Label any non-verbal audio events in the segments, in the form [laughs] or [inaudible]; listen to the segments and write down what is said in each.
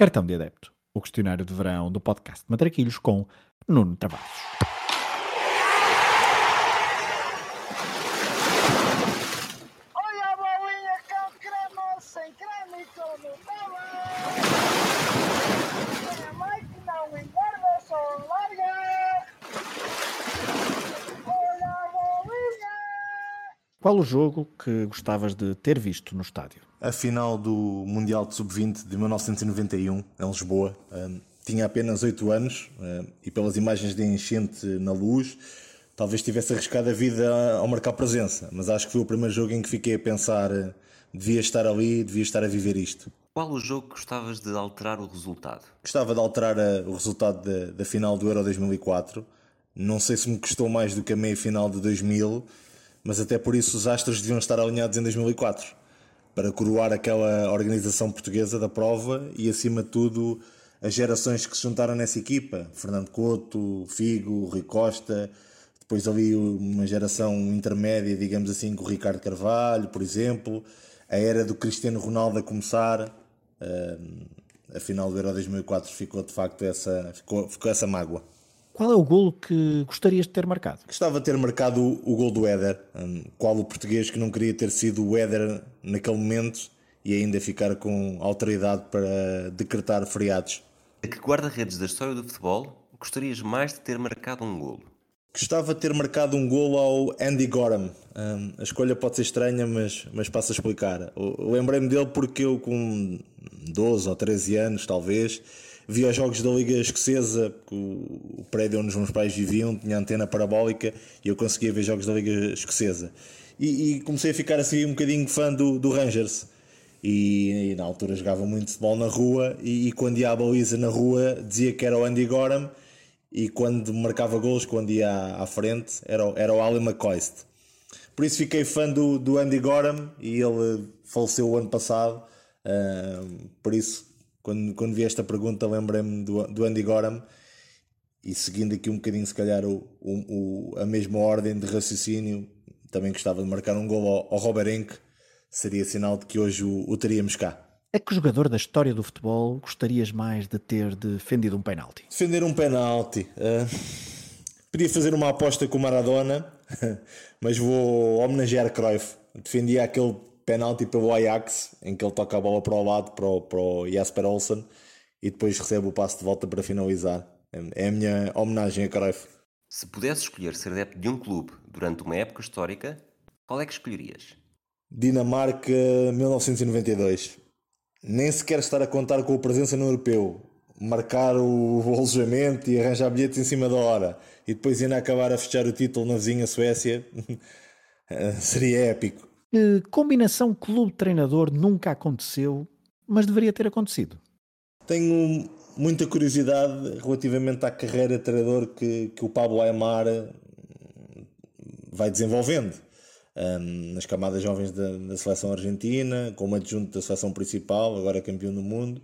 Cartão de Adepto, o questionário de verão do podcast Matraquilhos com Nuno Tavares. Olha a bolinha com creme, sem creme e com Nutella. Minha mãe que não engorda, só larga. Olha a bolinha. Qual o jogo que gostavas de ter visto no estádio? A final do Mundial de Sub-20 de 1991, em Lisboa. Um, tinha apenas 8 anos um, e, pelas imagens de enchente na luz, talvez tivesse arriscado a vida ao marcar presença. Mas acho que foi o primeiro jogo em que fiquei a pensar: uh, devia estar ali, devia estar a viver isto. Qual o jogo que gostavas de alterar o resultado? Gostava de alterar uh, o resultado da, da final do Euro 2004. Não sei se me custou mais do que a meia final de 2000, mas até por isso os astros deviam estar alinhados em 2004 para coroar aquela organização portuguesa da prova e, acima de tudo, as gerações que se juntaram nessa equipa: Fernando Couto, Figo, Rui Costa, depois ali uma geração intermédia, digamos assim, com o Ricardo Carvalho, por exemplo, a era do Cristiano Ronaldo a começar. Uh, a final do Euro 2004 ficou de facto essa, ficou, ficou essa mágoa. Qual é o golo que gostarias de ter marcado? Gostava de ter marcado o, o gol do Éder, um, qual o português que não queria ter sido o Éder naquele momento e ainda ficar com autoridade para decretar feriados. A que guarda-redes da história do futebol gostarias mais de ter marcado um golo? Gostava de ter marcado um golo ao Andy Gorham. Um, a escolha pode ser estranha, mas, mas passo a explicar. Lembrei-me dele porque eu, com 12 ou 13 anos, talvez, via os jogos da Liga Escocesa, o prédio onde os meus pais viviam tinha antena parabólica e eu conseguia ver jogos da Liga Escocesa. E, e comecei a ficar assim um bocadinho fã do, do Rangers. E, e, na altura jogava muito futebol na rua e, e, quando ia à baliza na rua dizia que era o Andy Gorham e quando marcava gols, quando ia à, à frente, era, era o Ali McCoist. Por isso fiquei fã do, do Andy Gorham e ele faleceu o ano passado. Uh, por isso quando, quando vi esta pergunta, lembrei-me do, do Andy Gorham e seguindo aqui um bocadinho, se calhar, o, o, a mesma ordem de raciocínio, também gostava de marcar um gol ao, ao Robert Enck, seria sinal de que hoje o, o teríamos cá. A que jogador da história do futebol gostarias mais de ter defendido um penalti? Defender um penalti. Uh, podia fazer uma aposta com o Maradona, [laughs] mas vou homenagear Cruyff. Defendia aquele penalti pelo Ajax, em que ele toca a bola para o lado, para o, para o Jasper Olsen, e depois recebe o passo de volta para finalizar. É a minha homenagem a Cruyff. Se pudesse escolher ser adepto de um clube durante uma época histórica, qual é que escolherias? Dinamarca 1992. Nem sequer estar a contar com a presença no europeu. Marcar [laughs] o alojamento e arranjar bilhetes em cima da hora. E depois ainda acabar a fechar o título na vizinha Suécia. [laughs] seria épico. Combinação clube-treinador nunca aconteceu, mas deveria ter acontecido? Tenho muita curiosidade relativamente à carreira de treinador que, que o Pablo Aymar vai desenvolvendo. Um, nas camadas jovens da, da, seleção argentina, como adjunto da seleção principal, agora campeão do mundo.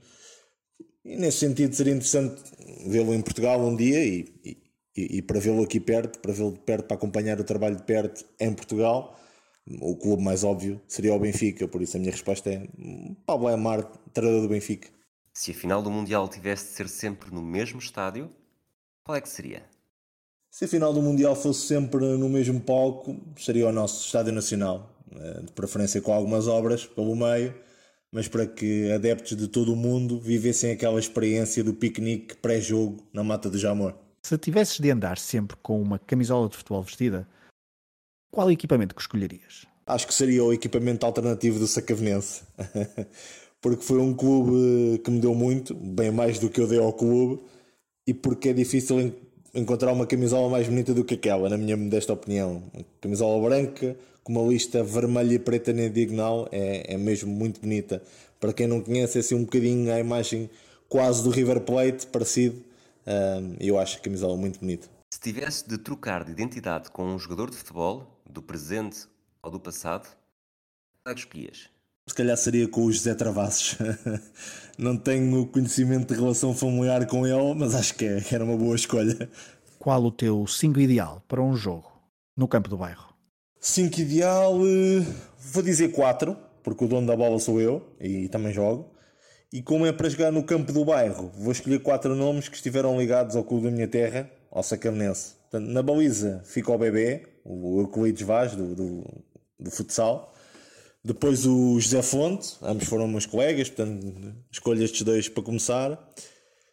E nesse sentido seria interessante vê-lo em Portugal um dia e, e, e para vê-lo aqui perto, para vê-lo de perto, para acompanhar o trabalho de perto em Portugal o clube mais óbvio seria o Benfica, por isso a minha resposta é Pablo Amar, treinador do Benfica. Se a final do Mundial tivesse de ser sempre no mesmo estádio, qual é que seria? Se a final do Mundial fosse sempre no mesmo palco, seria o nosso Estádio Nacional, eh, de preferência com algumas obras pelo meio, mas para que adeptos de todo o mundo vivessem aquela experiência do piquenique pré-jogo na Mata do Jamor. Se tivesses de andar sempre com uma camisola de futebol vestida, qual equipamento que escolherias? Acho que seria o equipamento alternativo do Sacavenense. [laughs] porque foi um clube que me deu muito, bem mais do que eu dei ao clube, e porque é difícil encontrar uma camisola mais bonita do que aquela, na minha modesta opinião. Uma camisola branca, com uma lista vermelha e preta na diagonal, é, é mesmo muito bonita. Para quem não conhece, é assim um bocadinho a imagem quase do River Plate, parecido. Um, eu acho a camisola muito bonita. Se tivesse de trocar de identidade com um jogador de futebol, do presente ou do passado, qual é que escolhias? Se calhar seria com o José Travassos. [laughs] Não tenho conhecimento de relação familiar com ele, mas acho que é, era uma boa escolha. Qual o teu 5 ideal para um jogo no campo do bairro? 5 ideal, eh, vou dizer 4, porque o dono da bola sou eu e também jogo. E como é para jogar no campo do bairro, vou escolher quatro nomes que estiveram ligados ao clube da minha terra, ao Sacarenense. Portanto, na baliza fica o bebê, o Euclides Vaz, do, do, do futsal. Depois o José Fonte, ambos foram meus colegas, portanto escolho estes dois para começar.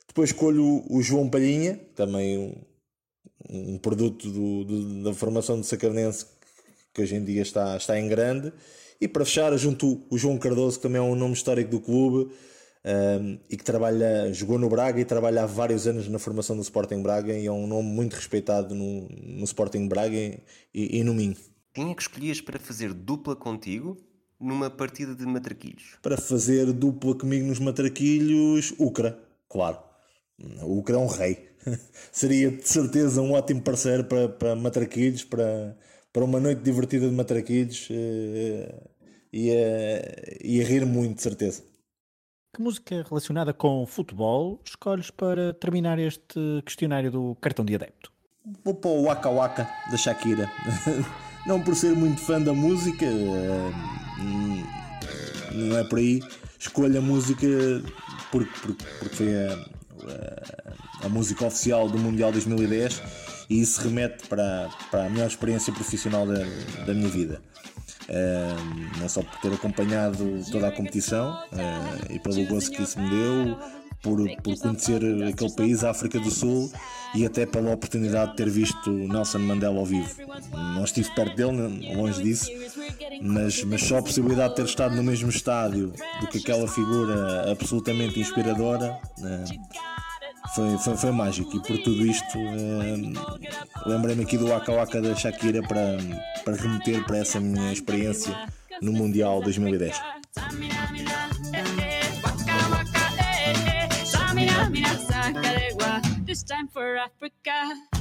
Depois escolho o João Palhinha, também um, um produto do, do, da formação de Sacarenense que hoje em dia está, está em grande. E para fechar, junto o João Cardoso, que também é um nome histórico do clube um, e que trabalha, jogou no Braga e trabalha há vários anos na formação do Sporting Braga e é um nome muito respeitado no, no Sporting Braga e, e no Minho. Quem é que escolhias para fazer dupla contigo numa partida de matraquilhos? Para fazer dupla comigo nos matraquilhos, Ucra, claro. O Ucra é um rei. [laughs] Seria de certeza um ótimo parceiro para, para matraquilhos, para, para uma noite divertida de matraquilhos. Uh, ia, ia rir muito, de certeza. Que música relacionada com futebol escolhes para terminar este questionário do cartão de adepto? Vou para o Waka Waka da Shakira. [laughs] Não por ser muito fã da música, eh, não é por aí. Escolho a música porque, porque, porque foi a, a, música oficial do Mundial 2010 e isso remete para, para a melhor experiência profissional da, da minha vida. Uh, não só por ter acompanhado toda a competição uh, e pelo gozo que isso me deu, por, por conhecer aquele país, a África do Sul, e até pela oportunidade de ter visto Nelson Mandela ao vivo. Não estive perto dele, longe disso, mas, mas só a possibilidade de ter estado no mesmo estádio do que aquela figura absolutamente inspiradora. Né, foi, foi, foi mágico e por tudo isto eh, lembrei-me aqui do Waka Waka da Shakira para, para remeter para essa minha experiência no Mundial 2010. This time for Africa.